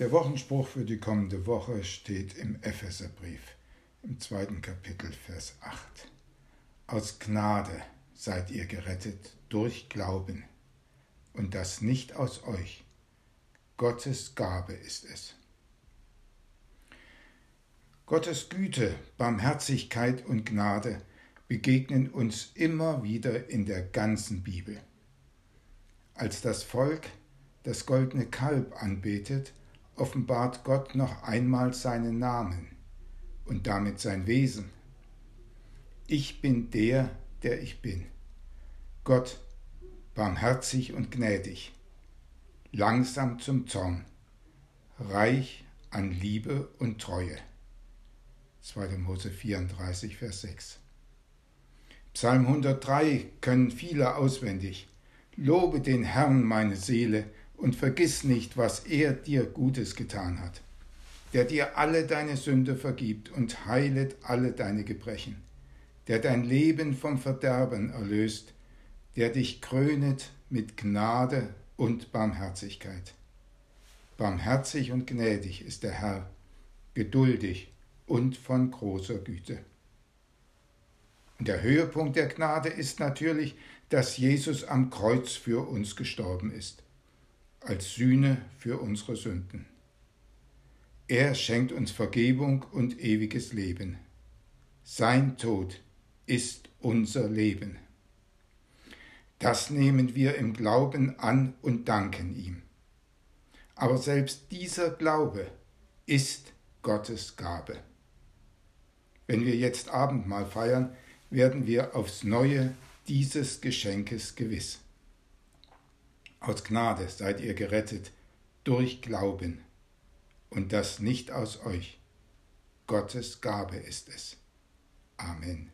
Der Wochenspruch für die kommende Woche steht im Epheserbrief, im zweiten Kapitel, Vers 8. Aus Gnade seid ihr gerettet durch Glauben, und das nicht aus euch. Gottes Gabe ist es. Gottes Güte, Barmherzigkeit und Gnade begegnen uns immer wieder in der ganzen Bibel. Als das Volk das goldene Kalb anbetet, offenbart Gott noch einmal seinen Namen und damit sein Wesen. Ich bin der, der ich bin. Gott, barmherzig und gnädig, langsam zum Zorn, reich an Liebe und Treue. 2. Mose 34, Vers 6. Psalm 103 können viele auswendig. Lobe den Herrn, meine Seele, und vergiss nicht, was er dir Gutes getan hat, der dir alle deine Sünde vergibt und heilet alle deine Gebrechen, der dein Leben vom Verderben erlöst, der dich krönet mit Gnade und Barmherzigkeit. Barmherzig und gnädig ist der Herr, geduldig und von großer Güte. Und der Höhepunkt der Gnade ist natürlich, dass Jesus am Kreuz für uns gestorben ist als Sühne für unsere Sünden. Er schenkt uns Vergebung und ewiges Leben. Sein Tod ist unser Leben. Das nehmen wir im Glauben an und danken ihm. Aber selbst dieser Glaube ist Gottes Gabe. Wenn wir jetzt Abendmahl feiern, werden wir aufs neue dieses Geschenkes gewiss. Aus Gnade seid ihr gerettet durch Glauben, und das nicht aus euch. Gottes Gabe ist es. Amen.